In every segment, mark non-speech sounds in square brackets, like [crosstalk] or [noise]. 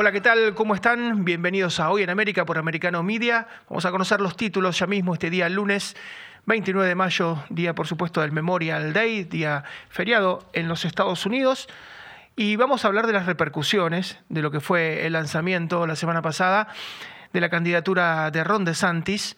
Hola, ¿qué tal? ¿Cómo están? Bienvenidos a Hoy en América por Americano Media. Vamos a conocer los títulos ya mismo este día lunes 29 de mayo, día por supuesto del Memorial Day, día feriado en los Estados Unidos. Y vamos a hablar de las repercusiones de lo que fue el lanzamiento la semana pasada de la candidatura de Ron DeSantis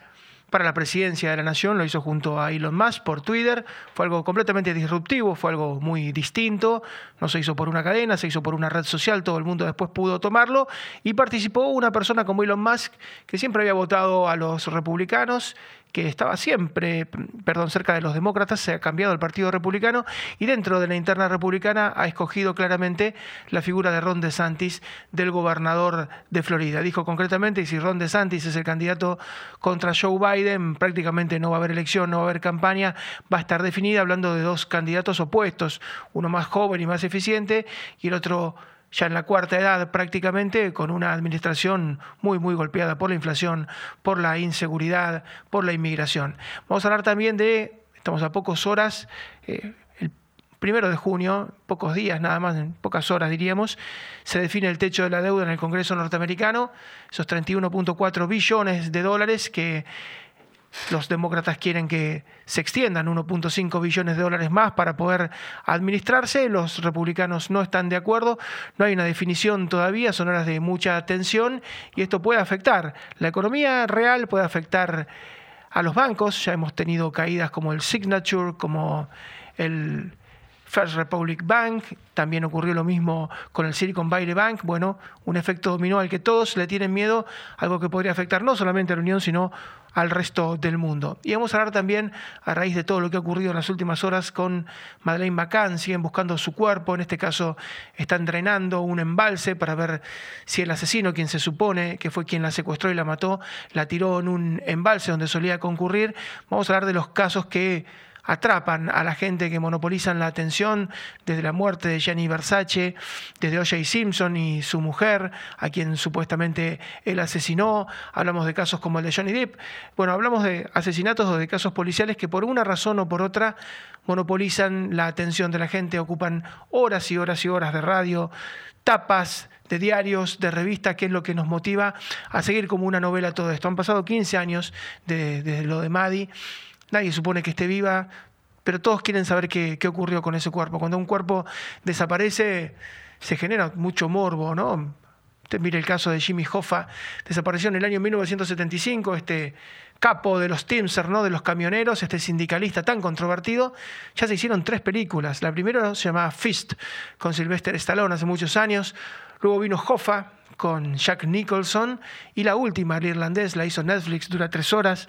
para la presidencia de la nación, lo hizo junto a Elon Musk por Twitter, fue algo completamente disruptivo, fue algo muy distinto, no se hizo por una cadena, se hizo por una red social, todo el mundo después pudo tomarlo. Y participó una persona como Elon Musk que siempre había votado a los republicanos que estaba siempre, perdón, cerca de los demócratas, se ha cambiado el Partido Republicano y dentro de la interna republicana ha escogido claramente la figura de Ron DeSantis, del gobernador de Florida. Dijo concretamente, si Ron DeSantis es el candidato contra Joe Biden, prácticamente no va a haber elección, no va a haber campaña, va a estar definida hablando de dos candidatos opuestos, uno más joven y más eficiente y el otro ya en la cuarta edad prácticamente, con una administración muy, muy golpeada por la inflación, por la inseguridad, por la inmigración. Vamos a hablar también de, estamos a pocas horas, eh, el primero de junio, pocos días nada más, en pocas horas diríamos, se define el techo de la deuda en el Congreso norteamericano, esos 31.4 billones de dólares que los demócratas quieren que se extiendan 1.5 billones de dólares más para poder administrarse. Los republicanos no están de acuerdo. No hay una definición todavía. Son horas de mucha tensión y esto puede afectar la economía real, puede afectar a los bancos. Ya hemos tenido caídas como el Signature, como el First Republic Bank, también ocurrió lo mismo con el Silicon Valley Bank, bueno, un efecto dominó al que todos le tienen miedo, algo que podría afectar no solamente a la Unión, sino al resto del mundo. Y vamos a hablar también, a raíz de todo lo que ha ocurrido en las últimas horas con Madeleine McCann, siguen buscando su cuerpo, en este caso están drenando un embalse para ver si el asesino, quien se supone que fue quien la secuestró y la mató, la tiró en un embalse donde solía concurrir. Vamos a hablar de los casos que atrapan a la gente que monopolizan la atención, desde la muerte de Gianni Versace, desde O.J. Simpson y su mujer, a quien supuestamente él asesinó. Hablamos de casos como el de Johnny Depp. Bueno, hablamos de asesinatos o de casos policiales que por una razón o por otra monopolizan la atención de la gente, ocupan horas y horas y horas de radio, tapas de diarios, de revistas, que es lo que nos motiva a seguir como una novela todo esto. Han pasado 15 años desde lo de Maddie Nadie supone que esté viva, pero todos quieren saber qué, ocurrió con ese cuerpo. Cuando un cuerpo desaparece, se genera mucho morbo, ¿no? Mire el caso de Jimmy Hoffa, desapareció en el año 1975, este capo de los Teamster, ¿no? de los camioneros, este sindicalista tan controvertido, ya se hicieron tres películas. La primera se llamaba Fist, con Sylvester Stallone hace muchos años. Luego vino Hoffa, con Jack Nicholson. Y la última, el irlandés, la hizo Netflix, dura tres horas.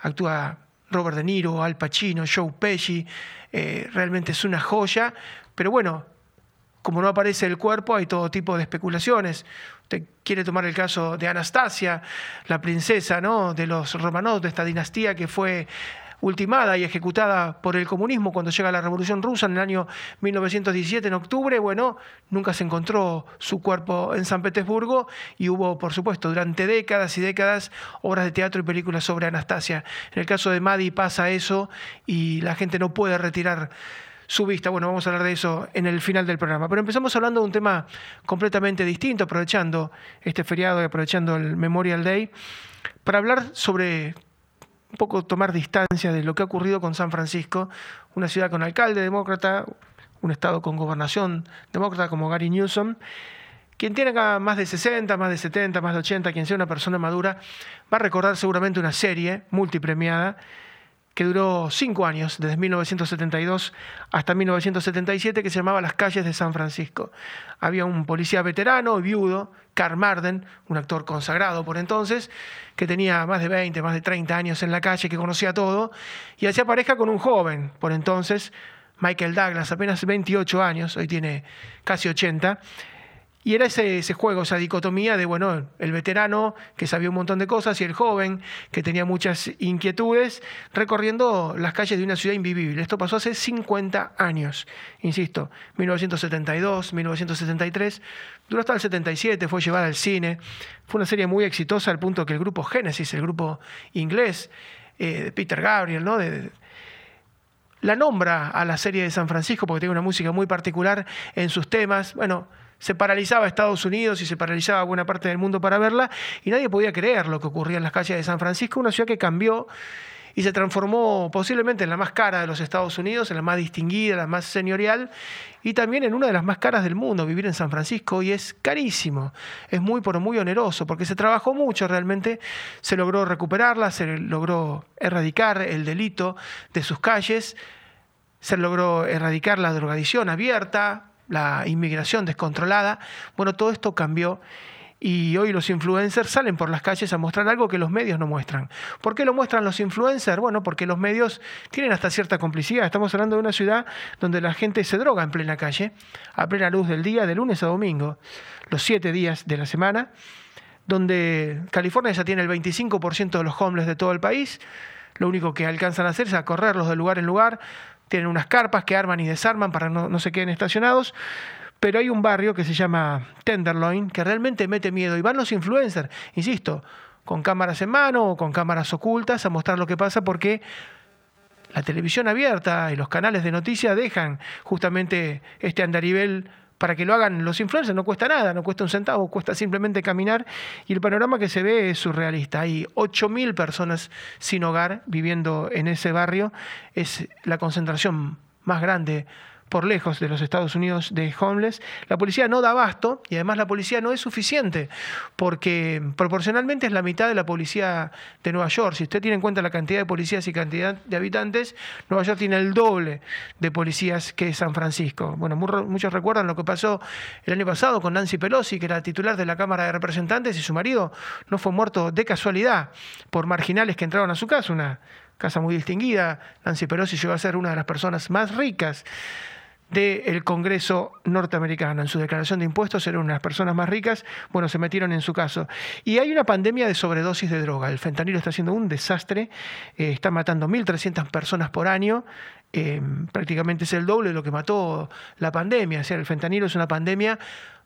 Actúa Robert De Niro, Al Pacino, Joe Pesci, eh, realmente es una joya, pero bueno, como no aparece el cuerpo, hay todo tipo de especulaciones. Usted quiere tomar el caso de Anastasia, la princesa ¿no? de los Romanov, de esta dinastía que fue ultimada y ejecutada por el comunismo cuando llega la Revolución Rusa en el año 1917, en octubre, bueno, nunca se encontró su cuerpo en San Petersburgo y hubo, por supuesto, durante décadas y décadas obras de teatro y películas sobre Anastasia. En el caso de Madi pasa eso y la gente no puede retirar su vista. Bueno, vamos a hablar de eso en el final del programa. Pero empezamos hablando de un tema completamente distinto, aprovechando este feriado y aprovechando el Memorial Day, para hablar sobre un poco tomar distancia de lo que ha ocurrido con San Francisco, una ciudad con alcalde demócrata, un estado con gobernación demócrata como Gary Newsom. Quien tiene más de 60, más de 70, más de 80, quien sea una persona madura, va a recordar seguramente una serie multipremiada que duró cinco años, desde 1972 hasta 1977, que se llamaba Las calles de San Francisco. Había un policía veterano, viudo, Carl Marden, un actor consagrado por entonces, que tenía más de 20, más de 30 años en la calle, que conocía todo, y hacía pareja con un joven, por entonces, Michael Douglas, apenas 28 años, hoy tiene casi 80, y era ese, juego, esa dicotomía de, bueno, el veterano que sabía un montón de cosas y el joven que tenía muchas inquietudes, recorriendo las calles de una ciudad invivible. Esto pasó hace 50 años, insisto, 1972, 1973, duró hasta el 77, fue llevada al cine. Fue una serie muy exitosa al punto que el grupo Genesis, el grupo inglés eh, de Peter Gabriel, ¿no? La nombra a la serie de San Francisco porque tiene una música muy particular en sus temas. Bueno, se paralizaba Estados Unidos y se paralizaba buena parte del mundo para verla y nadie podía creer lo que ocurría en las calles de San Francisco, una ciudad que cambió y se transformó posiblemente en la más cara de los Estados Unidos, en la más distinguida, la más señorial y también en una de las más caras del mundo. Vivir en San Francisco y es carísimo, es muy pero muy oneroso porque se trabajó mucho realmente, se logró recuperarla, se logró erradicar el delito de sus calles, se logró erradicar la drogadicción abierta, la inmigración descontrolada. Bueno, todo esto cambió y hoy los influencers salen por las calles a mostrar algo que los medios no muestran. ¿Por qué lo muestran los influencers? Bueno, porque los medios tienen hasta cierta complicidad. Estamos hablando de una ciudad donde la gente se droga en plena calle, a plena luz del día, de lunes a domingo, los siete días de la semana, donde California ya tiene el 25% de los homeless de todo el país. Lo único que alcanzan a hacer es a correrlos de lugar en lugar. Tienen unas carpas que arman y desarman para no, no se queden estacionados pero hay un barrio que se llama Tenderloin que realmente mete miedo y van los influencers, insisto, con cámaras en mano o con cámaras ocultas a mostrar lo que pasa porque la televisión abierta y los canales de noticias dejan justamente este andarivel para que lo hagan los influencers, no cuesta nada, no cuesta un centavo, cuesta simplemente caminar y el panorama que se ve es surrealista. Hay 8.000 personas sin hogar viviendo en ese barrio, es la concentración más grande por lejos de los Estados Unidos de homeless. La policía no da abasto y además la policía no es suficiente porque proporcionalmente es la mitad de la policía de Nueva York. Si usted tiene en cuenta la cantidad de policías y cantidad de habitantes, Nueva York tiene el doble de policías que San Francisco. Bueno, muchos recuerdan lo que pasó el año pasado con Nancy Pelosi, que era titular de la Cámara de Representantes y su marido no fue muerto de casualidad por marginales que entraron a su casa, una casa muy distinguida. Nancy Pelosi llegó a ser una de las personas más ricas del Congreso norteamericano. En su declaración de impuestos eran unas personas más ricas, bueno, se metieron en su caso. Y hay una pandemia de sobredosis de droga. El fentanilo está siendo un desastre, eh, está matando 1.300 personas por año. Eh, prácticamente es el doble de lo que mató la pandemia. O sea, el fentanilo es una pandemia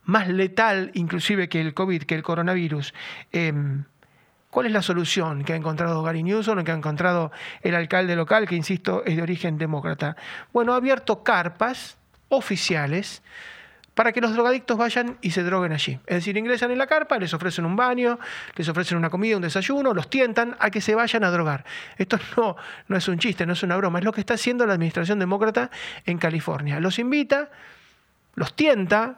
más letal inclusive que el COVID, que el coronavirus. Eh, ¿Cuál es la solución que ha encontrado Gary Newsom, que ha encontrado el alcalde local, que insisto es de origen demócrata? Bueno, ha abierto carpas oficiales para que los drogadictos vayan y se droguen allí. Es decir, ingresan en la carpa, les ofrecen un baño, les ofrecen una comida, un desayuno, los tientan a que se vayan a drogar. Esto [laughs] no, no es un chiste, no es una broma, es lo que está haciendo la administración demócrata en California. Los invita, los tienta,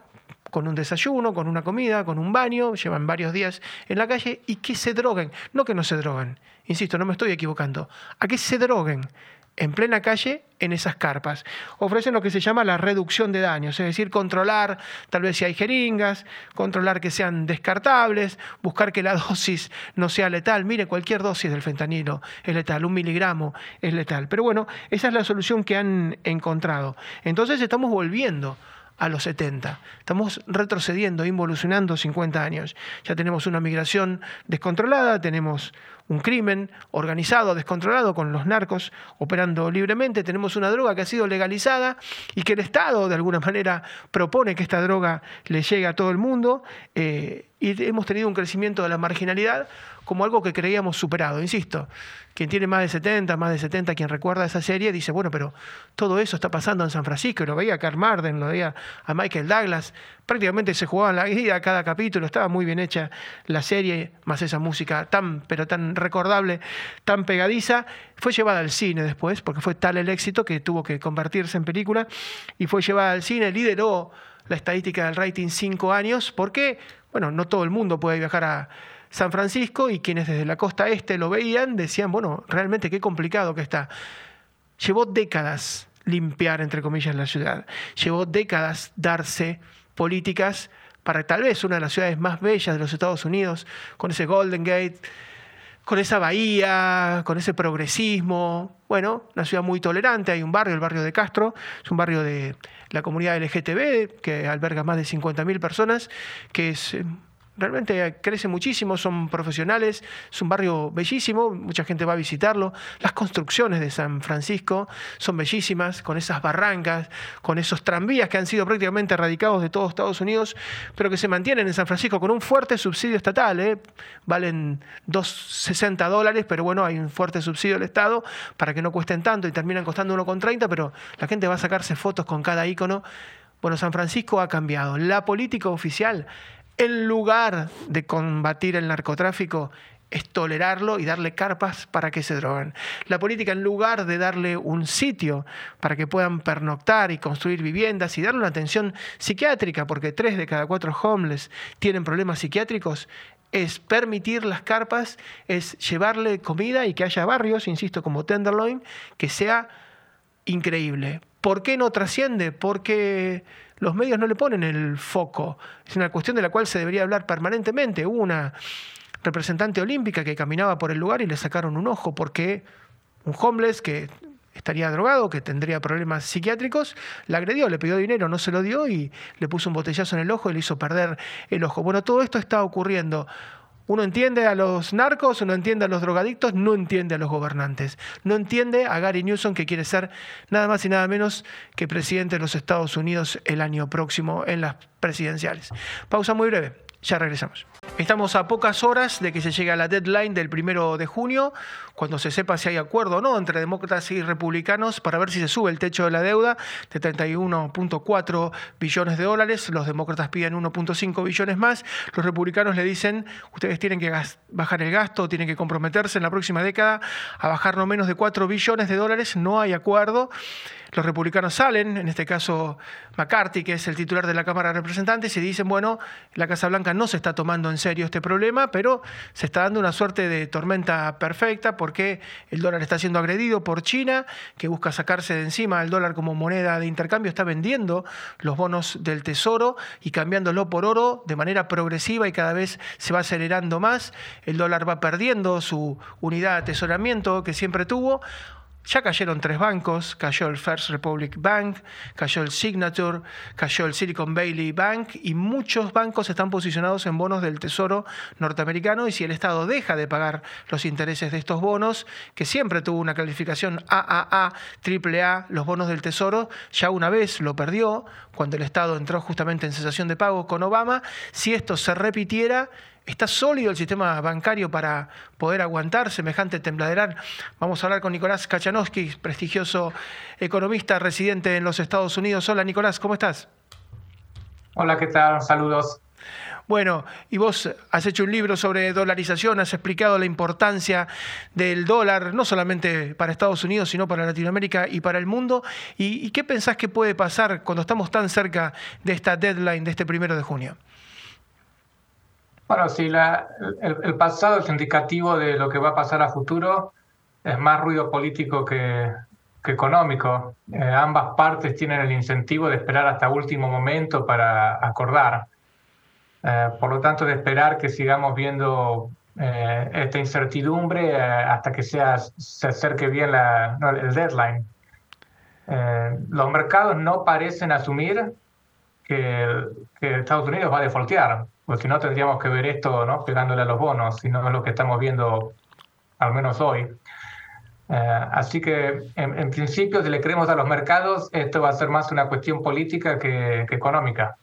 con un desayuno, con una comida, con un baño, llevan varios días en la calle y que se droguen. No que no se droguen, insisto, no me estoy equivocando, a que se droguen en plena calle en esas carpas. Ofrecen lo que se llama la reducción de daños, es decir, controlar tal vez si hay jeringas, controlar que sean descartables, buscar que la [laughs] dosis no sea letal. Mire, cualquier dosis del fentanilo es letal, un miligramo es letal. Pero bueno, esa es la solución que han encontrado. Entonces estamos volviendo a los 70. Estamos retrocediendo, involucionando 50 años. Ya tenemos una migración descontrolada, tenemos un crimen organizado, descontrolado, con los narcos operando libremente, tenemos una droga que ha sido legalizada y que el Estado de alguna manera propone que esta droga le llegue a todo el mundo eh, y hemos tenido un crecimiento de la marginalidad como algo que creíamos superado. Insisto, quien tiene más de 70, más de 70, quien recuerda esa serie, dice, bueno, pero todo eso está pasando en San Francisco, lo veía a Carl Marden, lo veía a Michael Douglas, prácticamente se jugaba la vida cada capítulo, estaba muy bien hecha la serie, más esa música tan, pero tan recordable, tan pegadiza, fue llevada al cine después, porque fue tal el éxito que tuvo que convertirse en película, y fue llevada al cine, lideró la estadística del rating cinco años, porque, bueno, no todo el mundo puede viajar a San Francisco y quienes desde la costa este lo veían decían, bueno, realmente qué complicado que está. Llevó décadas limpiar, entre comillas, la ciudad. Llevó décadas darse políticas para tal vez una de las ciudades más bellas de los Estados Unidos, con ese Golden Gate, con esa bahía, con ese progresismo. Bueno, una ciudad muy tolerante. Hay un barrio, el barrio de Castro, es un barrio de la comunidad LGTB que alberga más de 50.000 personas, que es eh, realmente crece muchísimo, son profesionales, es un barrio bellísimo, mucha gente va a visitarlo. Las construcciones de San Francisco son bellísimas, con esas barrancas, con esos tranvías que han sido prácticamente erradicados de todos Estados Unidos, pero que se mantienen en San Francisco con un fuerte subsidio estatal. ¿eh? Valen 2,60 dólares, pero bueno, hay un fuerte subsidio del Estado para que no cuesten tanto y terminan costando 1,30, pero la gente va a sacarse fotos con cada icono Bueno, San Francisco ha cambiado. La política oficial, en lugar de combatir el narcotráfico, es tolerarlo y darle carpas para que se droguen. La política, en lugar de darle un sitio para que puedan pernoctar y construir viviendas y darle una atención psiquiátrica, porque tres de cada cuatro homeless tienen problemas psiquiátricos, es permitir las carpas, es llevarle comida y que haya barrios, insisto, como Tenderloin, que sea increíble. ¿Por qué no trasciende? Porque los medios no le ponen el foco. Es una cuestión de la cual se debería hablar permanentemente. una representante olímpica que caminaba por el lugar y le sacaron un ojo porque un homeless que estaría drogado, que tendría problemas psiquiátricos, la agredió, le pidió dinero, no se lo dio y le puso un botellazo en el ojo y le hizo perder el ojo. Bueno, todo esto está ocurriendo. Uno entiende a los narcos, uno entiende a los drogadictos, no entiende a los gobernantes. No entiende a Gary Newsom que quiere ser nada más y nada menos que presidente de los Estados Unidos el año próximo en las presidenciales. Pausa muy breve, ya regresamos. Estamos a pocas horas de que se llegue a la deadline del primero de junio, cuando se sepa si hay acuerdo o no entre demócratas y republicanos para ver si se sube el techo de la deuda de 31.4 billones de dólares. Los demócratas piden 1.5 billones más. Los republicanos le dicen, ustedes tienen que bajar el gasto, tienen que comprometerse en la próxima década a bajar no menos de 4 billones de dólares. No hay acuerdo. Los republicanos salen, en este caso McCarthy, que es el titular de la Cámara de Representantes, y dicen, bueno, la Casa Blanca no se está tomando en serio este problema, pero se está dando una suerte de tormenta perfecta porque el dólar está siendo agredido por China, que busca sacarse de encima el dólar como moneda de intercambio, está vendiendo los bonos del Tesoro y cambiándolo por oro de manera progresiva y cada vez se va acelerando más. El dólar va perdiendo su unidad de atesoramiento que siempre tuvo. Ya cayeron tres bancos, cayó el First Republic Bank, cayó el Signature, cayó el Silicon Valley Bank y muchos bancos están posicionados en bonos del Tesoro norteamericano y si el Estado deja de pagar los intereses de estos bonos, que siempre tuvo una calificación AAA, AAA, los bonos del Tesoro, ya una vez lo perdió cuando el Estado entró justamente en cesación de pago con Obama, si esto se repitiera, ¿Está sólido el sistema bancario para poder aguantar semejante tembladeral? Vamos a hablar con Nicolás Kachanowski, prestigioso economista residente en los Estados Unidos. Hola Nicolás, ¿cómo estás? Hola, ¿qué tal? Saludos. Bueno, y vos has hecho un libro sobre dolarización, has explicado la importancia del dólar, no solamente para Estados Unidos, sino para Latinoamérica y para el mundo. ¿Y, qué pensás que puede pasar cuando estamos tan cerca de esta deadline de este primero de junio? Bueno, si la, el, pasado es indicativo de lo que va a pasar a futuro, es más ruido político que, económico. Eh, ambas partes tienen el incentivo de esperar hasta último momento para acordar. Eh, por lo tanto, de esperar que sigamos viendo eh, esta incertidumbre hasta que sea, se acerque bien la, el deadline. los mercados no parecen asumir que, que Estados Unidos va a defaultear porque si no tendríamos que ver esto ¿no? pegándole a los bonos, si no es lo que estamos viendo al menos hoy. Eh, así que en, principio, si le creemos a los mercados, esto va a ser más una cuestión política que, económica.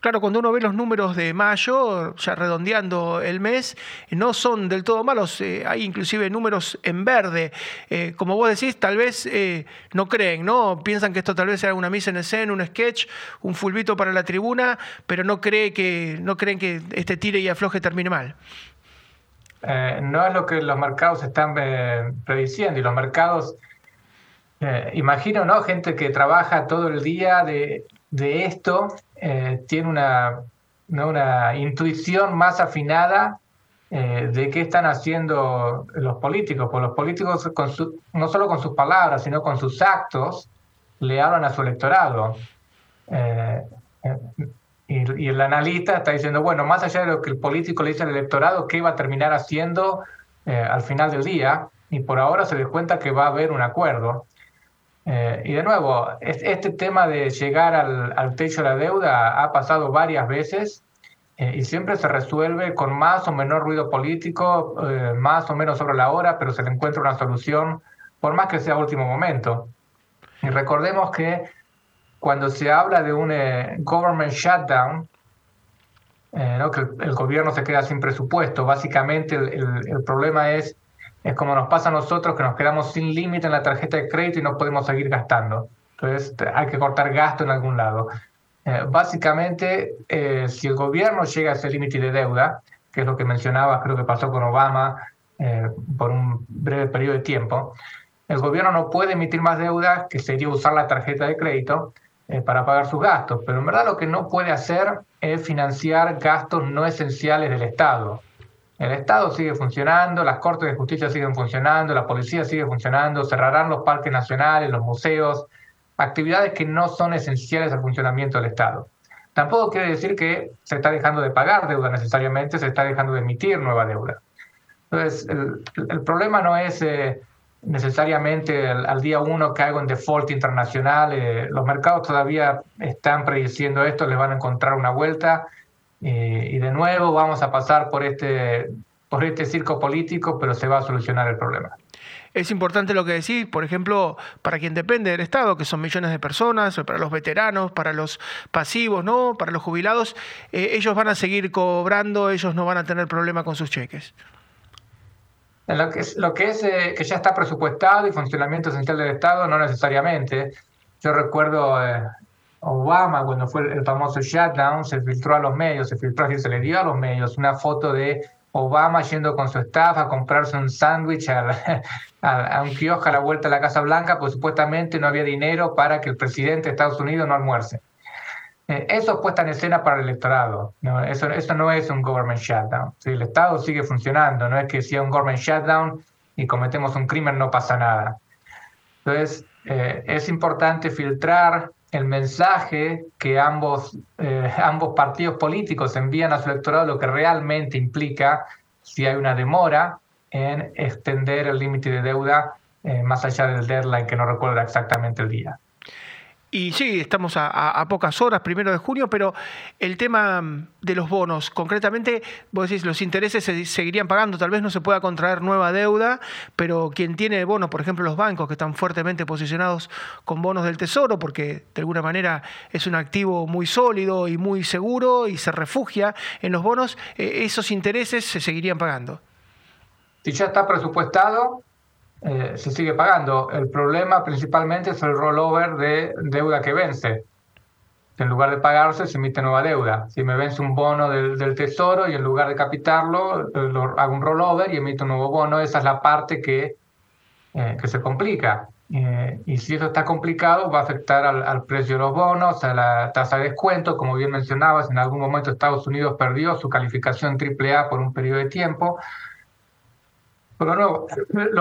Claro, cuando uno ve los números de mayo, ya redondeando el mes, no son del todo malos. Eh, hay inclusive números en verde. Eh, como vos decís, tal vez no creen, ¿no? Piensan que esto tal vez sea una misa en escena, un sketch, un fulbito para la tribuna, pero no, cree que, no creen que este tire y afloje termine mal. Eh, no es lo que los mercados están eh, prediciendo y los mercados, eh, imagino, ¿no? Gente que trabaja todo el día de, esto, tiene una, una intuición más afinada de qué están haciendo los políticos, porque los políticos con no solo con sus palabras, sino con sus actos, le hablan a su electorado. Y, el analista está diciendo, bueno, más allá de lo que el político le dice al electorado, ¿qué va a terminar haciendo eh, al final del día? Y por ahora se da cuenta que va a haber un acuerdo. Eh, y de nuevo, este tema de llegar al, techo de la deuda ha pasado varias veces eh, y siempre se resuelve con más o menor ruido político, más o menos sobre la hora, pero se le encuentra una solución, por más que sea último momento. Y recordemos que cuando se habla de un eh, government shutdown, eh, que el, gobierno se queda sin presupuesto, básicamente el, problema es, es como nos pasa a nosotros, que nos quedamos sin límite en la tarjeta de crédito y no podemos seguir gastando. Entonces hay que cortar gasto en algún lado. Eh, básicamente, eh, si el gobierno llega a ese límite de deuda, que es lo que mencionaba, creo que pasó con Obama por un breve periodo de tiempo, el gobierno no puede emitir más deuda, que sería usar la tarjeta de crédito para pagar sus gastos, pero en verdad lo que no puede hacer es financiar gastos no esenciales del Estado. El Estado sigue funcionando, las cortes de justicia siguen funcionando, la policía sigue funcionando, cerrarán los parques nacionales, los museos, actividades que no son esenciales al funcionamiento del Estado. Tampoco quiere decir que se está dejando de pagar deuda necesariamente, se está dejando de emitir nueva deuda. Entonces, el, problema no es eh, necesariamente al día uno hago en default internacional. Eh, los mercados todavía están prediciendo esto, les van a encontrar una vuelta eh, y de nuevo vamos a pasar por este, por este circo político, pero se va a solucionar el problema. Es importante lo que decís, por ejemplo, para quien depende del Estado, que son millones de personas, para los veteranos, para los pasivos, ¿no? Para los jubilados, eh, ellos van a seguir cobrando, ellos no van a tener problema con sus cheques. Lo que es, lo que, es eh, que ya está presupuestado y funcionamiento esencial del Estado, no necesariamente. Yo recuerdo Obama, cuando fue el famoso shutdown, se filtró a los medios, se filtró, se le dio a los medios una foto de Obama yendo con su staff a comprarse un sándwich a, [laughs] a, un kiosco a la vuelta de la Casa Blanca, pues supuestamente no había dinero para que el presidente de Estados Unidos no almuerce. Eh, eso es puesta en escena para el electorado. ¿no? Eso, eso no es un government shutdown. El Estado sigue funcionando, no es que sea un government shutdown y cometemos un crimen no pasa nada. Entonces, eh, es importante filtrar el mensaje que ambos, eh, ambos partidos políticos envían a su electorado, lo que realmente implica si hay una demora en extender el límite de deuda eh, más allá del deadline, que no recuerdo exactamente el día. Y sí, estamos a, pocas horas, primero de junio, pero el tema de los bonos, concretamente, vos decís, los intereses se seguirían pagando, tal vez no se pueda contraer nueva deuda, pero quien tiene bonos, por ejemplo, los bancos que están fuertemente posicionados con bonos del Tesoro, porque de alguna manera es un activo muy sólido y muy seguro y se refugia en los bonos, eh, esos intereses se seguirían pagando. Si ya está presupuestado, eh, se sigue pagando. El problema principalmente es el rollover de deuda que vence. En lugar de pagarse, se emite nueva deuda. Si me vence un bono del, tesoro y en lugar de capitarlo, eh, hago un rollover y emito un nuevo bono, esa es la parte que, eh, que se complica. y si eso está complicado, va a afectar al, al, precio de los bonos, a la tasa de descuento. Como bien mencionabas, en algún momento Estados Unidos perdió su calificación AAA por un periodo de tiempo pero no,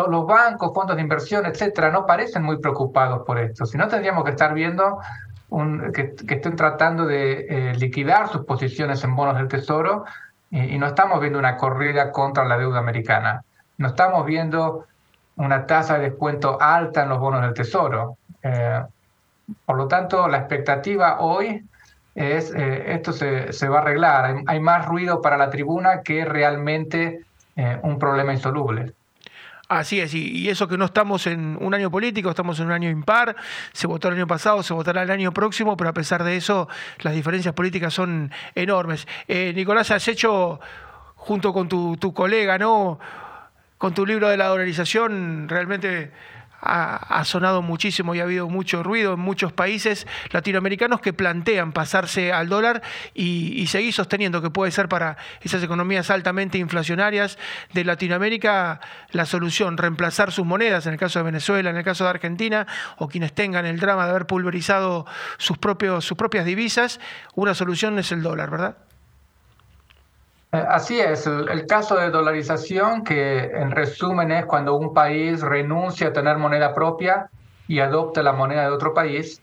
los bancos, fondos de inversión, etcétera, no parecen muy preocupados por esto. Si no, tendríamos que estar viendo que, estén tratando de eh, liquidar sus posiciones en bonos del Tesoro y, no estamos viendo una corrida contra la deuda americana. No estamos viendo una tasa de descuento alta en los bonos del Tesoro. Eh, por lo tanto, la expectativa hoy es eh, esto se, se, va a arreglar. Hay, hay, más ruido para la tribuna que realmente eh, un problema insoluble. Así es, y eso que no estamos en un año político, estamos en un año impar, se votó el año pasado, se votará el año próximo, pero a pesar de eso las diferencias políticas son enormes. Eh, Nicolás, has hecho, junto con tu, tu colega, ¿no? con tu libro de la dolarización, realmente ha, sonado muchísimo y ha habido mucho ruido en muchos países latinoamericanos que plantean pasarse al dólar y, seguir sosteniendo que puede ser para esas economías altamente inflacionarias de Latinoamérica la solución, reemplazar sus monedas, en el caso de Venezuela, en el caso de Argentina, o quienes tengan el drama de haber pulverizado sus, propios, sus propias divisas, una solución es el dólar, ¿verdad? Eh, así es, el, caso de dolarización, que en resumen es cuando un país renuncia a tener moneda propia y adopta la moneda de otro país.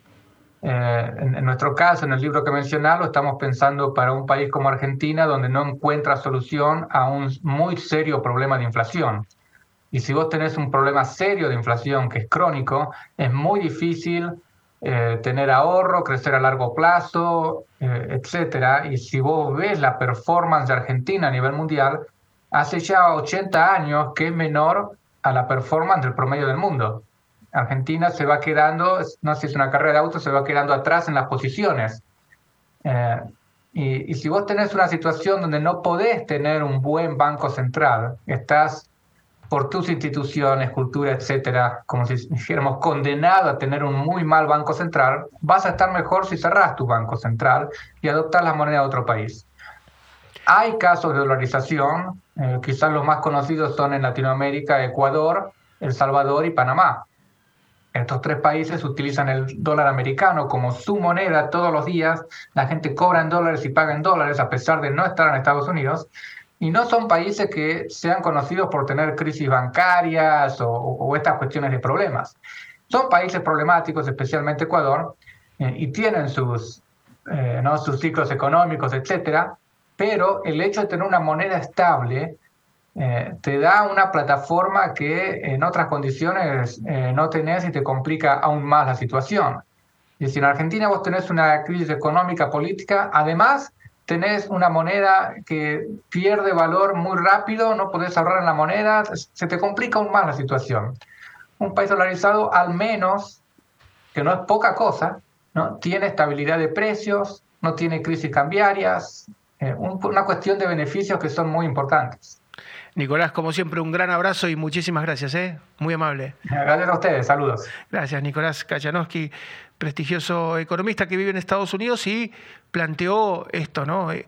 Eh, en, nuestro caso, en el libro que mencionaba, estamos pensando para un país como Argentina, donde no encuentra solución a un muy serio problema de inflación. Y si vos tenés un problema serio de inflación que es crónico, es muy difícil eh, tener ahorro, crecer a largo plazo, eh, etcétera. Y si vos ves la performance de Argentina a nivel mundial, hace ya 80 años que es menor a la performance del promedio del mundo. Argentina se va quedando, no sé si es una carrera de auto, se va quedando atrás en las posiciones. Eh, y, y, si vos tenés una situación donde no podés tener un buen banco central, estás por tus instituciones, cultura, etcétera, como si dijéramos condenado a tener un muy mal banco central, vas a estar mejor si cerrás tu banco central y adoptas la moneda de otro país. Hay casos de dolarización, eh, quizás los más conocidos son en Latinoamérica, Ecuador, El Salvador y Panamá. Estos tres países utilizan el dólar americano como su moneda todos los días. La gente cobra en dólares y paga en dólares a pesar de no estar en Estados Unidos. Y no son países que sean conocidos por tener crisis bancarias o, estas cuestiones de problemas. Son países problemáticos, especialmente Ecuador, eh, y tienen sus, eh, ¿no? sus ciclos económicos, etcétera, pero el hecho de tener una moneda estable eh, te da una plataforma que en otras condiciones eh, no tenés y te complica aún más la situación. Y si en Argentina vos tenés una crisis económica, política, además tenés una moneda que pierde valor muy rápido, no podés ahorrar en la moneda, se te complica aún más la situación. Un país dolarizado, al menos, que no es poca cosa, ¿no? tiene estabilidad de precios, no tiene crisis cambiarias, eh, una cuestión de beneficios que son muy importantes. Nicolás, como siempre, un gran abrazo y muchísimas gracias, ¿eh? muy amable. Gracias a ustedes, saludos. Gracias, Nicolás Kachanowski, prestigioso economista que vive en Estados Unidos y planteó esto, ¿no? Eh,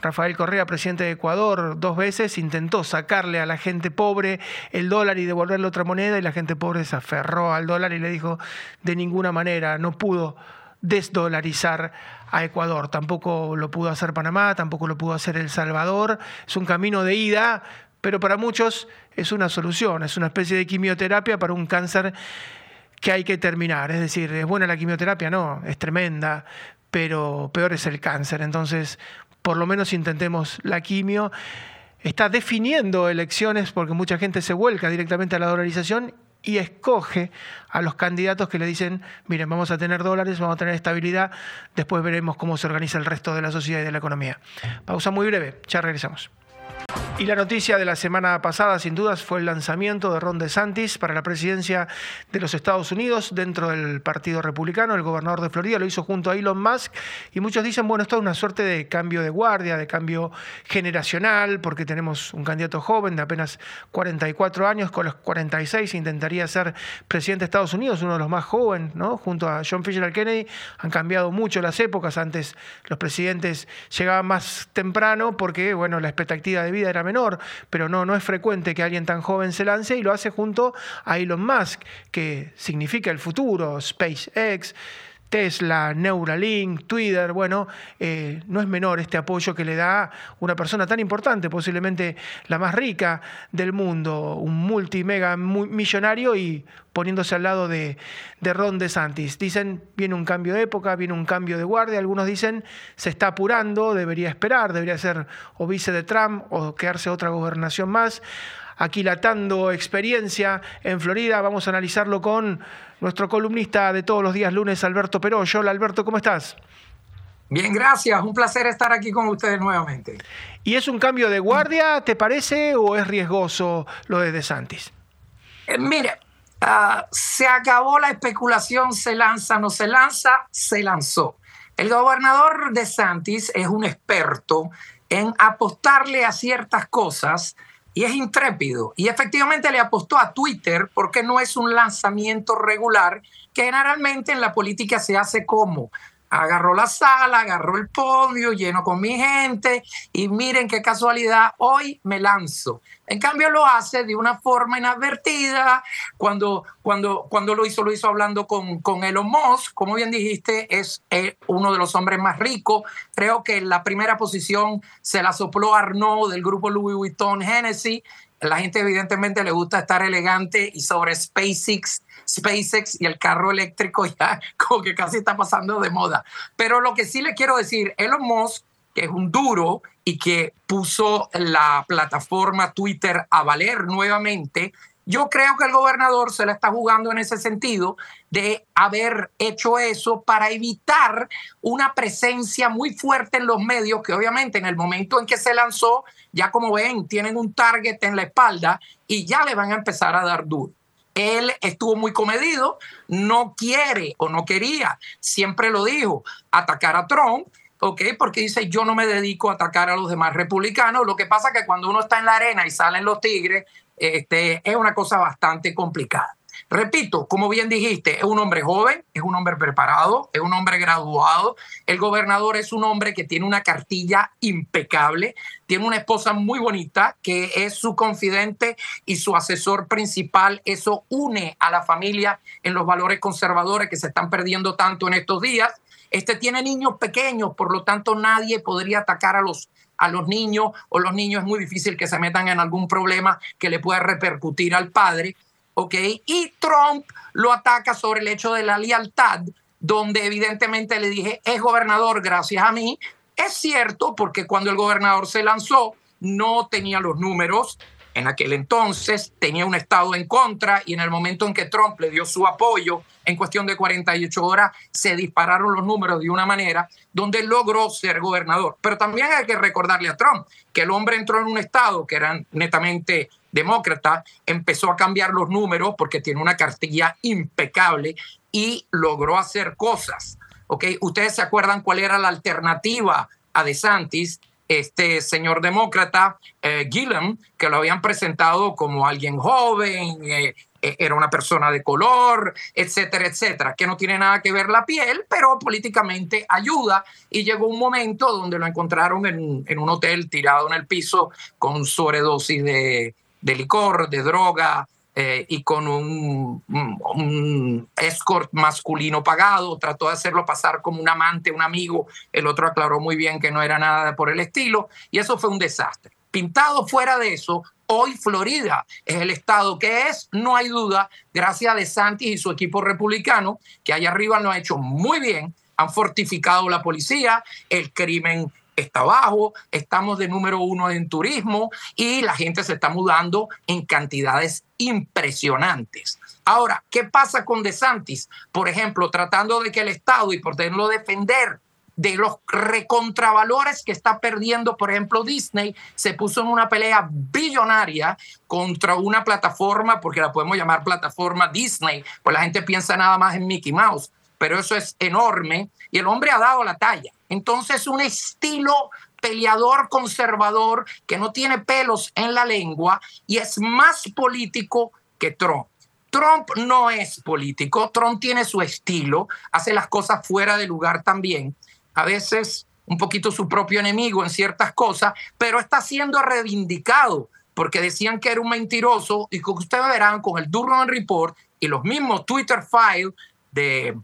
Rafael Correa, presidente de Ecuador, dos veces intentó sacarle a la gente pobre el dólar y devolverle otra moneda y la gente pobre se aferró al dólar y le dijo de ninguna manera, no pudo desdolarizar a Ecuador. Tampoco lo pudo hacer Panamá, tampoco lo pudo hacer El Salvador. Es un camino de ida, pero para muchos es una solución, es una especie de quimioterapia para un cáncer que hay que terminar. Es decir, ¿es buena la quimioterapia? No, es tremenda, pero peor es el cáncer. Entonces, por lo menos intentemos la quimio. Está definiendo elecciones porque mucha gente se vuelca directamente a la dolarización y escoge a los candidatos que le dicen, miren, vamos a tener dólares, vamos a tener estabilidad, después veremos cómo se organiza el resto de la sociedad y de la economía. Pausa muy breve, ya regresamos. Y la noticia de la semana pasada, sin dudas, fue el lanzamiento de Ron DeSantis para la presidencia de los Estados Unidos dentro del Partido Republicano. El gobernador de Florida lo hizo junto a Elon Musk y muchos dicen, bueno, esto es una suerte de cambio de guardia, de cambio generacional, porque tenemos un candidato joven de apenas 44 años, con los 46 intentaría ser presidente de Estados Unidos, uno de los más jóvenes, ¿no? Junto a John Fisher Kennedy, han cambiado mucho las épocas. Antes los presidentes llegaban más temprano porque, bueno, la expectativa de vida era menor, pero no, no es frecuente que alguien tan joven se lance y lo hace junto a Elon Musk, que significa el futuro, SpaceX. Tesla, Neuralink, Twitter, bueno, eh, no es menor este apoyo que le da una persona tan importante, posiblemente la más rica del mundo, un multimega millonario y poniéndose al lado de, de Ron DeSantis. Dicen, viene un cambio de época, viene un cambio de guardia, algunos dicen, se está apurando, debería esperar, debería ser o vice de Trump o quedarse otra gobernación más aquilatando experiencia en Florida. Vamos a analizarlo con nuestro columnista de todos los días lunes, Alberto Peroyo. Hola Alberto, ¿cómo estás? Bien, gracias. Un placer estar aquí con ustedes nuevamente. ¿Y es un cambio de guardia, te parece, o es riesgoso lo de DeSantis? Eh, mire, ah, se acabó la especulación, se lanza, no se lanza, se lanzó. El gobernador DeSantis es un experto en apostarle a ciertas cosas y es intrépido. Y efectivamente le apostó a Twitter porque no es un lanzamiento regular que generalmente en la política se hace como agarró la sala, agarró el podio, lleno con mi gente y miren qué casualidad, hoy me lanzo. En cambio lo hace de una forma inadvertida, cuando, cuando, cuando lo hizo, lo hizo hablando con, con Elon Musk, como bien dijiste, es uno de los hombres más ricos, creo que la primera posición se la sopló Arnaud del grupo Louis Vuitton Hennessy, la gente evidentemente le gusta estar elegante y sobre SpaceX, SpaceX y el carro eléctrico [laughs] ya como que casi está pasando de moda. Pero lo que sí le quiero decir, Elon Musk, que es un duro y que puso la plataforma Twitter a valer nuevamente, yo creo que el gobernador se la está jugando en ese sentido de haber hecho eso para evitar una presencia muy fuerte en los medios que obviamente en el momento en que se lanzó, ya como ven, tienen un target en la espalda y ya le van a empezar a dar duro. Él estuvo muy comedido, no quiere o no quería, siempre lo dijo, atacar a Trump ¿ok? Porque dice, yo no me dedico a atacar a los demás republicanos. Lo que pasa es que cuando uno está en la arena y salen los tigres, este, es una cosa bastante complicada. Repito, como bien dijiste, es un hombre joven, es un hombre preparado, es un hombre graduado. El gobernador es un hombre que tiene una cartilla impecable, tiene una esposa muy bonita que es su confidente y su asesor principal. Eso une a la familia en los valores conservadores que se están perdiendo tanto en estos días. Este tiene niños pequeños, por lo tanto nadie podría atacar a los a los niños o los niños es muy difícil que se metan en algún problema que le pueda repercutir al padre. ¿Ok? Y Trump lo ataca sobre el hecho de la lealtad, donde evidentemente le dije, es gobernador gracias a mí. Es cierto, porque cuando el gobernador se lanzó, no tenía los números. En aquel entonces tenía un estado en contra y en el momento en que Trump le dio su apoyo, en cuestión de 48 horas, se dispararon los números de una manera donde logró ser gobernador. Pero también hay que recordarle a Trump que el hombre entró en un estado que era netamente demócrata, empezó a cambiar los números porque tiene una cartilla impecable y logró hacer cosas. ¿ok? Ustedes se acuerdan cuál era la alternativa a DeSantis, este señor demócrata eh, que lo habían presentado como alguien joven, eh, eh, era una persona de color, etcétera, etcétera, que no tiene nada que ver la piel, pero políticamente ayuda. Y llegó un momento donde lo encontraron en, en un hotel tirado en el piso con sobredosis de, de licor, de droga, eh, y con un, escort masculino pagado, trató de hacerlo pasar como un amante, un amigo, el otro aclaró muy bien que no era nada por el estilo, y eso fue un desastre. Pintado fuera de eso, hoy Florida es el estado que es, no hay duda, gracias a DeSantis y su equipo republicano, que allá arriba lo ha hecho muy bien, han fortificado la policía, el crimen está bajo, estamos de número uno en turismo y la gente se está mudando en cantidades impresionantes. Ahora, ¿qué pasa con DeSantis? Por ejemplo, tratando de que el Estado y por tenerlo defender de los recontravalores que está perdiendo, por ejemplo, Disney se puso en una pelea billonaria contra una plataforma, porque la podemos llamar plataforma Disney, pues la gente piensa nada más en Mickey Mouse, pero eso es enorme y el hombre ha dado la talla. Entonces, un estilo peleador conservador que no tiene pelos en la lengua y es más político que Trump. Trump no es político, Trump tiene su estilo, hace las cosas fuera de lugar también, a veces un poquito su propio enemigo en ciertas cosas, pero está siendo reivindicado porque decían que era un mentiroso y como ustedes verán con el Durham Report y los mismos Twitter files de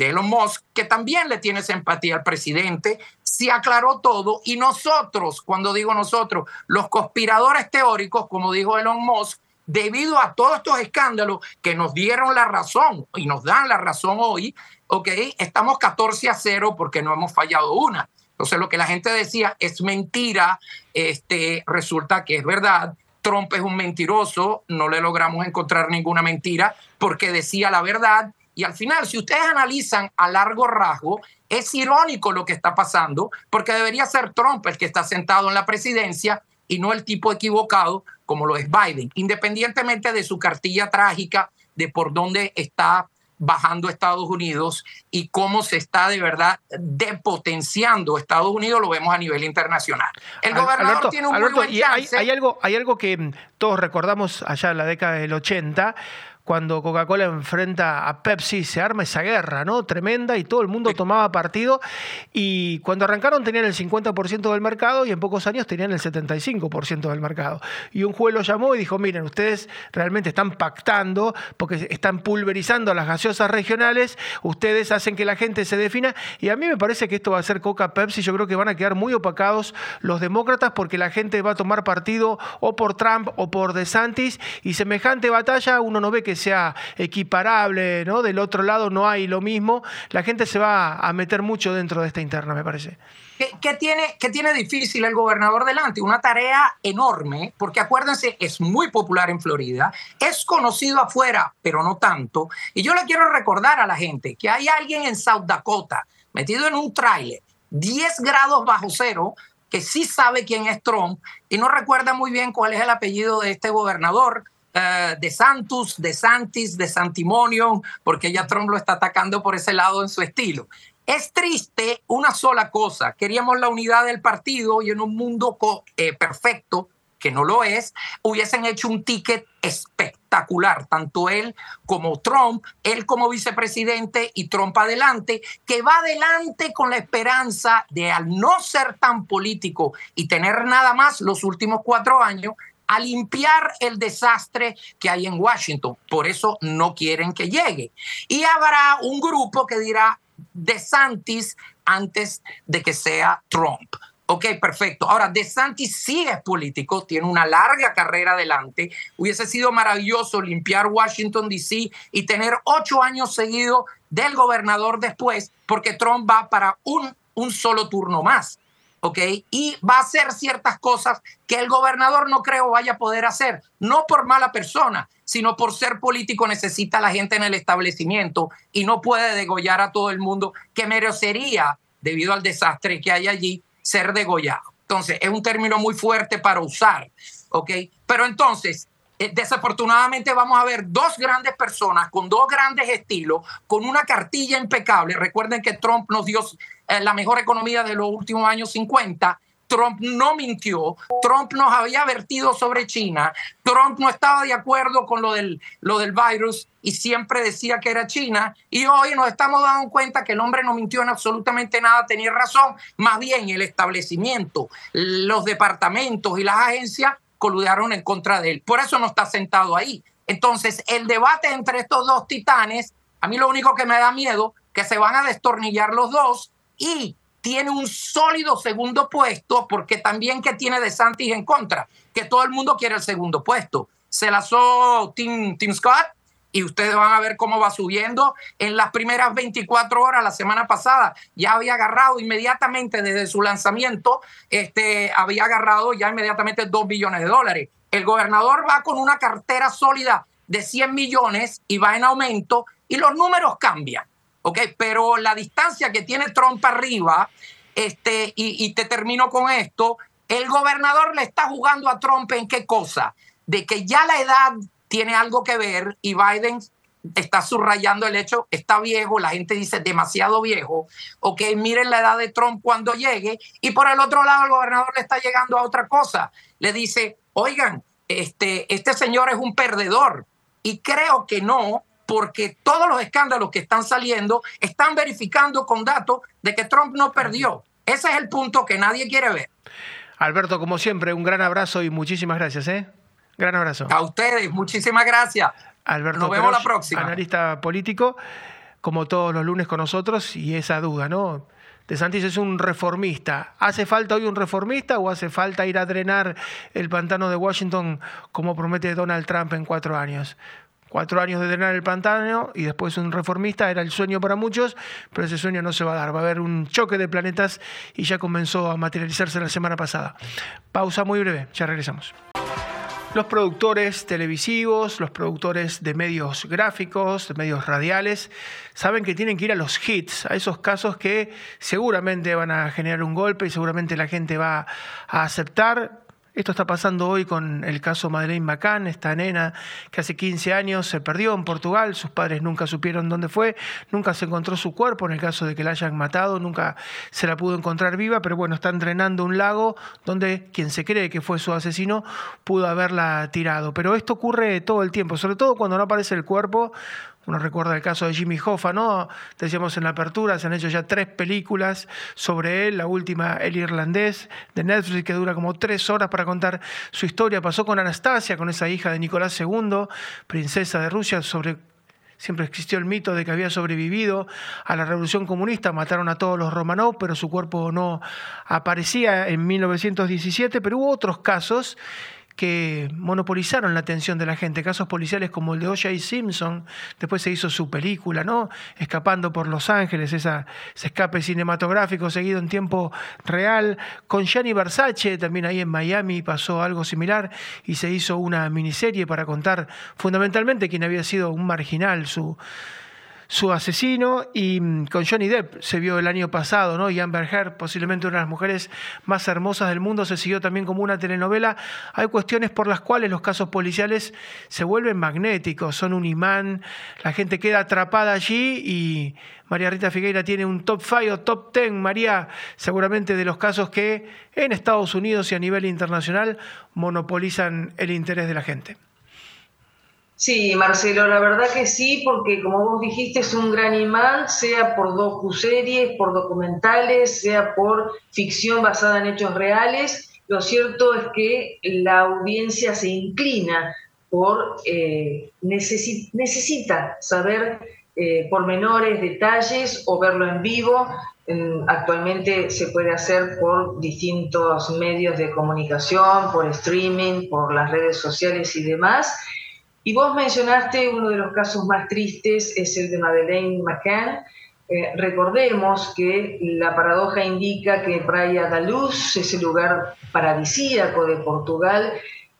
de Elon Musk, que también le tiene simpatía al presidente, se aclaró todo y nosotros, cuando digo nosotros, los conspiradores teóricos, como dijo Elon Musk, debido a todos estos escándalos que nos dieron la razón y nos dan la razón hoy, ok, estamos 14 a 0 porque no hemos fallado una. Entonces lo que la gente decía es mentira, este, resulta que es verdad. Trump es un mentiroso, no le logramos encontrar ninguna mentira porque decía la verdad y al final, si ustedes analizan a largo rasgo, es irónico lo que está pasando, porque debería ser Trump el que está sentado en la presidencia y no el tipo equivocado como lo es Biden, independientemente de su cartilla trágica, de por dónde está bajando Estados Unidos y cómo se está de verdad depotenciando Estados Unidos, lo vemos a nivel internacional. El gobernador tiene un muy buen chance. Hay, hay, algo, hay algo que todos recordamos allá en la década del 80, cuando Coca-Cola enfrenta a Pepsi, se arma esa guerra, ¿no? Tremenda y todo el mundo tomaba partido. Y cuando arrancaron tenían el 50% del mercado y en pocos años tenían el 75% del mercado. Y un juez lo llamó y dijo, miren, ustedes realmente están pactando porque están pulverizando las gaseosas regionales, ustedes hacen que la gente se defina. Y a mí me parece que esto va a ser Coca-Pepsi, yo creo que van a quedar muy opacados los demócratas porque la gente va a tomar partido o por Trump o por DeSantis y semejante batalla uno no ve que sea equiparable, ¿no? Del otro lado no hay lo mismo, la gente se va a meter mucho dentro de esta interna, me parece. ¿Qué, tiene, qué tiene difícil el gobernador delante? Una tarea enorme, porque acuérdense, es muy popular en Florida, es conocido afuera, pero no tanto. Y yo le quiero recordar a la gente que hay alguien en South Dakota metido en un tráiler, 10 grados bajo cero, que sí sabe quién es Trump y no recuerda muy bien cuál es el apellido de este gobernador, eh, de Santos, de Santis, de Santimonium, porque ya Trump lo está atacando por ese lado en su estilo. Es triste una sola cosa. Queríamos la unidad del partido y en un mundo eh, perfecto, que no lo es, hubiesen hecho un ticket espectacular, tanto él como Trump, él como vicepresidente y Trump adelante, que va adelante con la esperanza de al no ser tan político y tener nada más los últimos cuatro años, a limpiar el desastre que hay en Washington. Por eso no quieren que llegue. Y habrá un grupo que dirá DeSantis antes de que sea Trump. Ok, perfecto. Ahora, DeSantis sí es político, tiene una larga carrera adelante. Hubiese sido maravilloso limpiar Washington, D.C. y tener ocho años seguidos del gobernador después, porque Trump va para un, un solo turno más. ¿Ok? Y va a hacer ciertas cosas que el gobernador no creo vaya a poder hacer, no por mala persona, sino por ser político necesita la gente en el establecimiento y no puede degollar a todo el mundo que merecería, debido al desastre que hay allí, ser degollado. Entonces, es un término muy fuerte para usar, ¿ok? Pero entonces, desafortunadamente vamos a ver dos grandes personas con dos grandes estilos, con una cartilla impecable. Recuerden que Trump nos dio eh, la mejor economía de los últimos años 50. Trump no mintió, Trump nos había vertido sobre China, Trump no estaba de acuerdo con lo del, lo del virus y siempre decía que era China. Y hoy nos estamos dando cuenta que el hombre no mintió en absolutamente nada, tenía razón, más bien el establecimiento, los departamentos y las agencias coludaron en contra de él. Por eso no está sentado ahí. Entonces, el debate entre estos dos titanes, a mí lo único que me da miedo, que se van a destornillar los dos y tiene un sólido segundo puesto, porque también que tiene de Santis en contra, que todo el mundo quiere el segundo puesto. Se lanzó Tim, Tim Scott, y ustedes van a ver cómo va subiendo. En las primeras 24 horas, la semana pasada, ya había agarrado inmediatamente desde su lanzamiento, este, había agarrado ya inmediatamente 2 billones de dólares. El gobernador va con una cartera sólida de 100 millones y va en aumento y los números cambian, ¿ok? Pero la distancia que tiene Trump arriba, este, y, y te termino con esto, el gobernador le está jugando a Trump en qué cosa? De que ya la edad tiene algo que ver y Biden está subrayando el hecho, está viejo, la gente dice demasiado viejo, ok, miren la edad de Trump cuando llegue, y por el otro lado el gobernador le está llegando a otra cosa, le dice, oigan, este, este señor es un perdedor, y creo que no, porque todos los escándalos que están saliendo están verificando con datos de que Trump no perdió. Ese es el punto que nadie quiere ver. Alberto, como siempre, un gran abrazo y muchísimas gracias. ¿eh? Gran abrazo. A ustedes, muchísimas gracias. Alberto Nos vemos la próxima. Analista político, como todos los lunes con nosotros, y esa duda, ¿no? De Santis es un reformista. ¿Hace falta hoy un reformista o hace falta ir a drenar el pantano de Washington como promete Donald Trump en cuatro años? Cuatro años de drenar el pantano y después un reformista era el sueño para muchos, pero ese sueño no se va a dar. Va a haber un choque de planetas y ya comenzó a materializarse la semana pasada. Pausa muy breve, ya regresamos. Los productores televisivos, los productores de medios gráficos, de medios radiales, saben que tienen que ir a los hits, a esos casos que seguramente van a generar un golpe y seguramente la gente va a aceptar esto está pasando hoy con el caso Madeleine McCann, esta nena que hace 15 años se perdió en Portugal, sus padres nunca supieron dónde fue, nunca se encontró su cuerpo en el caso de que la hayan matado, nunca se la pudo encontrar viva, pero bueno, está entrenando un lago donde quien se cree que fue su asesino pudo haberla tirado. Pero esto ocurre todo el tiempo, sobre todo cuando no aparece el cuerpo, uno recuerda el caso de Jimmy Hoffa, ¿no? Decíamos en la apertura, se han hecho ya tres películas sobre él. La última, El Irlandés, de Netflix, que dura como tres horas para contar su historia. Pasó con Anastasia, con esa hija de Nicolás II, princesa de Rusia, sobre siempre existió el mito de que había sobrevivido a la revolución comunista, mataron a todos los Romanov, pero su cuerpo no aparecía en 1917, pero hubo otros casos que monopolizaron la atención de la gente, casos policiales como el de O.J. Simpson, después se hizo su película, ¿no? Escapando por Los Ángeles, esa, ese escape cinematográfico seguido en tiempo real, con Gianni Versace, también ahí en Miami pasó algo similar y se hizo una miniserie para contar fundamentalmente quién había sido un marginal, su su asesino y mm, con Johnny Depp se vio el año pasado, ¿no? Y Amber Heard, posiblemente una de las mujeres más hermosas del mundo, se siguió también como una telenovela. Hay cuestiones por las cuales los casos policiales se vuelven magnéticos, son un imán, la gente queda atrapada allí y María Rita Figueira tiene un top 5 o top 10, María, seguramente de los casos que en Estados Unidos y a nivel internacional monopolizan el interés de la gente. Sí, Marcelo, la verdad que sí, porque como vos dijiste, es un gran imán, sea por docu-series, por documentales, sea por ficción basada en hechos reales. Lo cierto es que la audiencia se inclina por, eh, necesita saber eh, pormenores, detalles o verlo en vivo. actualmente se puede hacer por distintos medios de comunicación, por streaming, por las redes sociales y demás. Y vos mencionaste uno de los casos más tristes, es el de Madeleine McCann. Eh, recordemos que la paradoja indica que Praia da Luz, ese lugar paradisíaco de Portugal,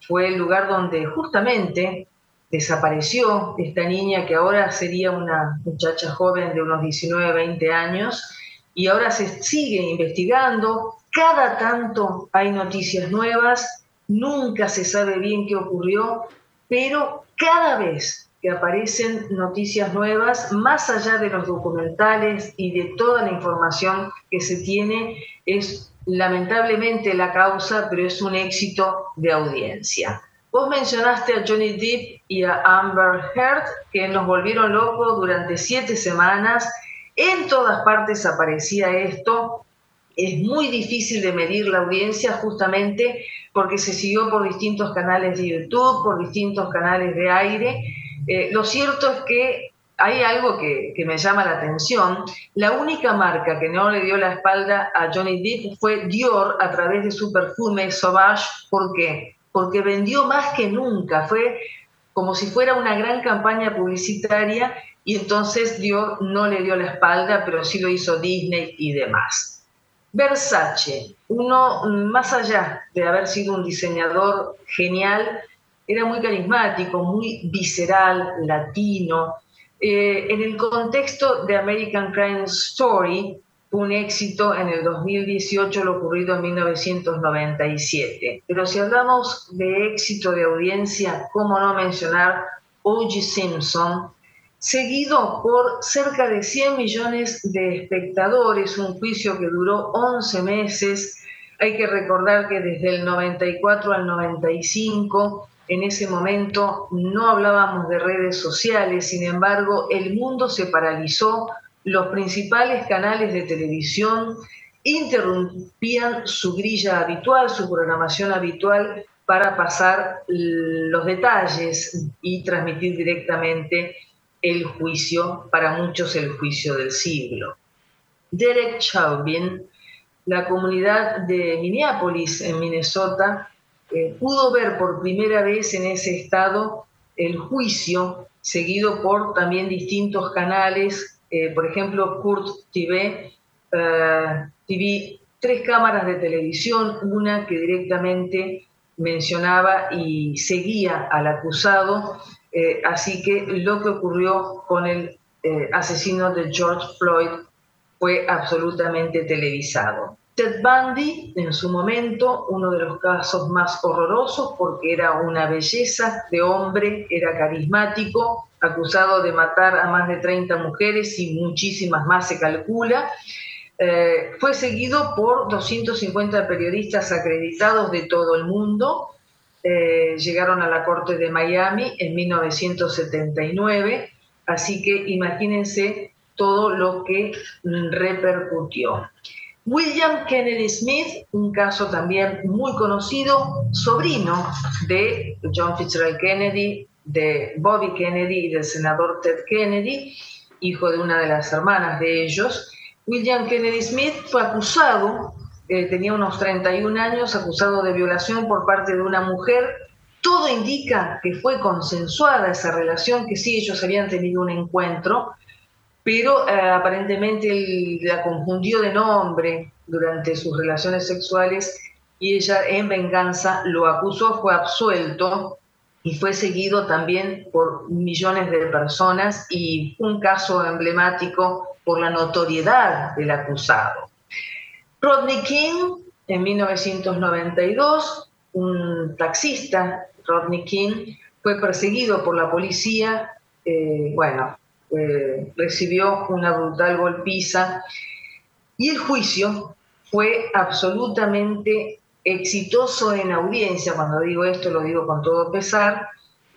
fue el lugar donde justamente desapareció esta niña que ahora sería una muchacha joven de unos 19, 20 años, y ahora se sigue investigando, cada tanto hay noticias nuevas, nunca se sabe bien qué ocurrió, pero cada vez que aparecen noticias nuevas, más allá de los documentales y de toda la información que se tiene, es lamentablemente la causa, pero es un éxito de audiencia. Vos mencionaste a Johnny Depp y a Amber Heard, que nos volvieron locos durante siete semanas. En todas partes aparecía esto. Es muy difícil de medir la audiencia justamente porque se siguió por distintos canales de YouTube, por distintos canales de aire. Eh, lo cierto es que hay algo que, me llama la atención. La única marca que no le dio la espalda a Johnny Depp fue Dior a través de su perfume Sauvage. ¿Por qué? Porque vendió más que nunca. Fue como si fuera una gran campaña publicitaria y entonces Dior no le dio la espalda, pero sí lo hizo Disney y demás. Versace, uno más allá de haber sido un diseñador genial, era muy carismático, muy visceral, latino. Eh, en el contexto de American Crime Story, un éxito en el 2018, lo ocurrido en 1997. Pero si hablamos de éxito de audiencia, ¿cómo no mencionar O.J. Simpson, seguido por cerca de 100 millones de espectadores, un juicio que duró 11 meses. Hay que recordar que desde el 94 al 95, en ese momento no hablábamos de redes sociales, sin embargo, el mundo se paralizó, los principales canales de televisión interrumpían su grilla habitual, su programación habitual, para pasar los detalles y transmitir directamente el juicio, para muchos el juicio del siglo. Derek Chauvin, la comunidad de Minneapolis, en Minnesota, eh, pudo ver por primera vez en ese estado el juicio, seguido por también distintos canales, eh, por ejemplo, Kurt TV, eh, TV, tres cámaras de televisión, una que directamente mencionaba y seguía al acusado eh, así que lo que ocurrió con el eh, asesino de George Floyd fue absolutamente televisado. Ted Bundy, en su momento, uno de los casos más horrorosos porque era una belleza de hombre, era carismático, acusado de matar a más de 30 mujeres y muchísimas más se calcula. Eh, fue seguido por 250 periodistas acreditados de todo el mundo, eh, llegaron a la Corte de Miami en 1979, así que imagínense todo lo que repercutió. William Kennedy Smith, un caso también muy conocido, sobrino de John Fitzgerald Kennedy, de Bobby Kennedy y del senador Ted Kennedy, hijo de una de las hermanas de ellos. William Kennedy Smith fue acusado eh, tenía unos 31 años, acusado de violación por parte de una mujer. Todo indica que fue consensuada esa relación, que sí, ellos habían tenido un encuentro, pero eh, aparentemente la confundió de nombre durante sus relaciones sexuales y ella en venganza lo acusó, fue absuelto y fue seguido también por millones de personas y un caso emblemático por la notoriedad del acusado. Rodney King, en 1992, un taxista, Rodney King, fue perseguido por la policía, eh, bueno, eh, recibió una brutal golpiza y el juicio fue absolutamente exitoso en audiencia, cuando digo esto lo digo con todo pesar,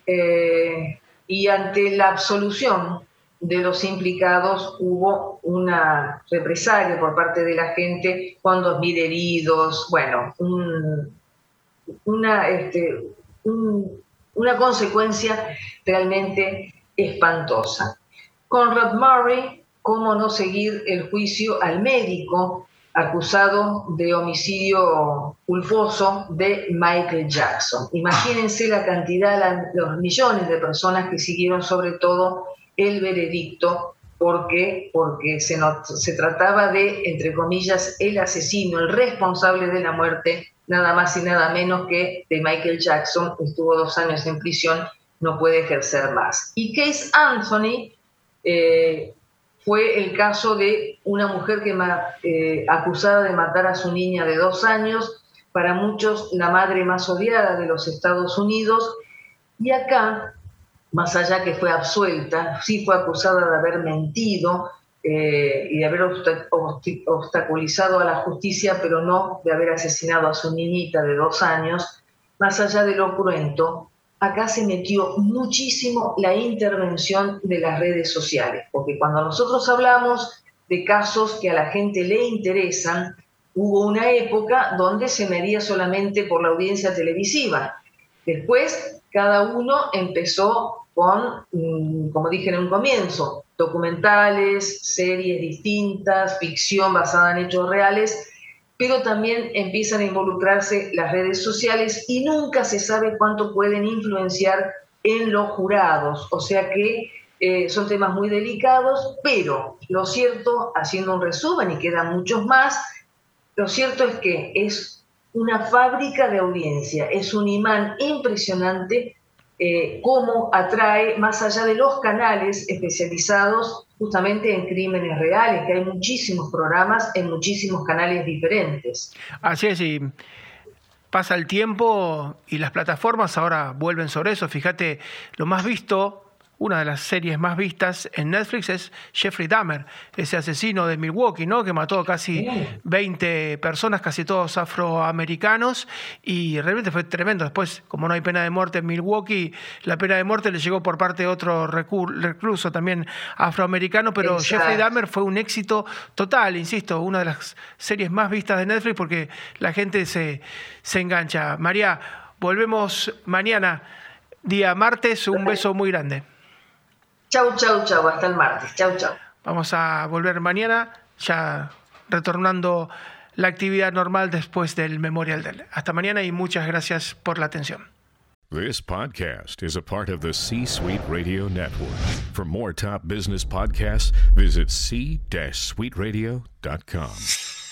eh, y ante la absolución de los implicados hubo una represalia por parte de la gente con dos mil heridos, bueno, una, este, una consecuencia realmente espantosa. Con Rod Murray, ¿cómo no seguir el juicio al médico acusado de homicidio culposo de Michael Jackson. Imagínense la cantidad, los millones de personas que siguieron sobre todo el veredicto porque, se, se trataba de, entre comillas, el asesino, el responsable de la muerte, nada más y nada menos que de Michael Jackson, estuvo dos años en prisión, no puede ejercer más. Y Case Anthony, eh, fue el caso de una mujer que eh, acusada de matar a su niña de dos años, para muchos la madre más odiada de los Estados Unidos, y acá, más allá que fue absuelta, sí fue acusada de haber mentido eh, y de haber obstaculizado a la justicia, pero no de haber asesinado a su niñita de dos años, más allá de lo cruento, acá se metió muchísimo la intervención de las redes sociales, porque cuando nosotros hablamos de casos que a la gente le interesan, hubo una época donde se medía solamente por la audiencia televisiva. Después, cada uno empezó con, mm, como dije en un comienzo, documentales, series distintas, ficción basada en hechos reales, pero también empiezan a involucrarse las redes sociales y nunca se sabe cuánto pueden influenciar en los jurados. O sea que eh, son temas muy delicados, pero lo cierto, haciendo un resumen y quedan muchos más, lo cierto es que es una fábrica de audiencia, es un imán impresionante eh, cómo atrae, más allá de los canales especializados justamente en crímenes reales, que hay muchísimos programas en muchísimos canales diferentes. Así es, y pasa el tiempo y las plataformas ahora vuelven sobre eso. Fíjate, lo más visto una de las series más vistas en Netflix es Jeffrey Dahmer, ese asesino de Milwaukee, ¿no? Que mató casi 20 personas, casi todos afroamericanos, y realmente fue tremendo. Después, como no hay pena de muerte en Milwaukee, la pena de muerte le llegó por parte de otro recluso también afroamericano, pero Jeffrey Dahmer fue un éxito total, insisto, una de las series más vistas de Netflix porque la gente se, se engancha. María, volvemos mañana, día martes, un beso muy grande. Chau, chau, chau. Hasta el martes. Chau, chau. Vamos a volver mañana, ya retornando la actividad normal después del Memorial Day. Hasta mañana y muchas gracias por la atención. This podcast is a part of the C Suite Radio Network. For more top business podcasts, visit c-suiteradio.com.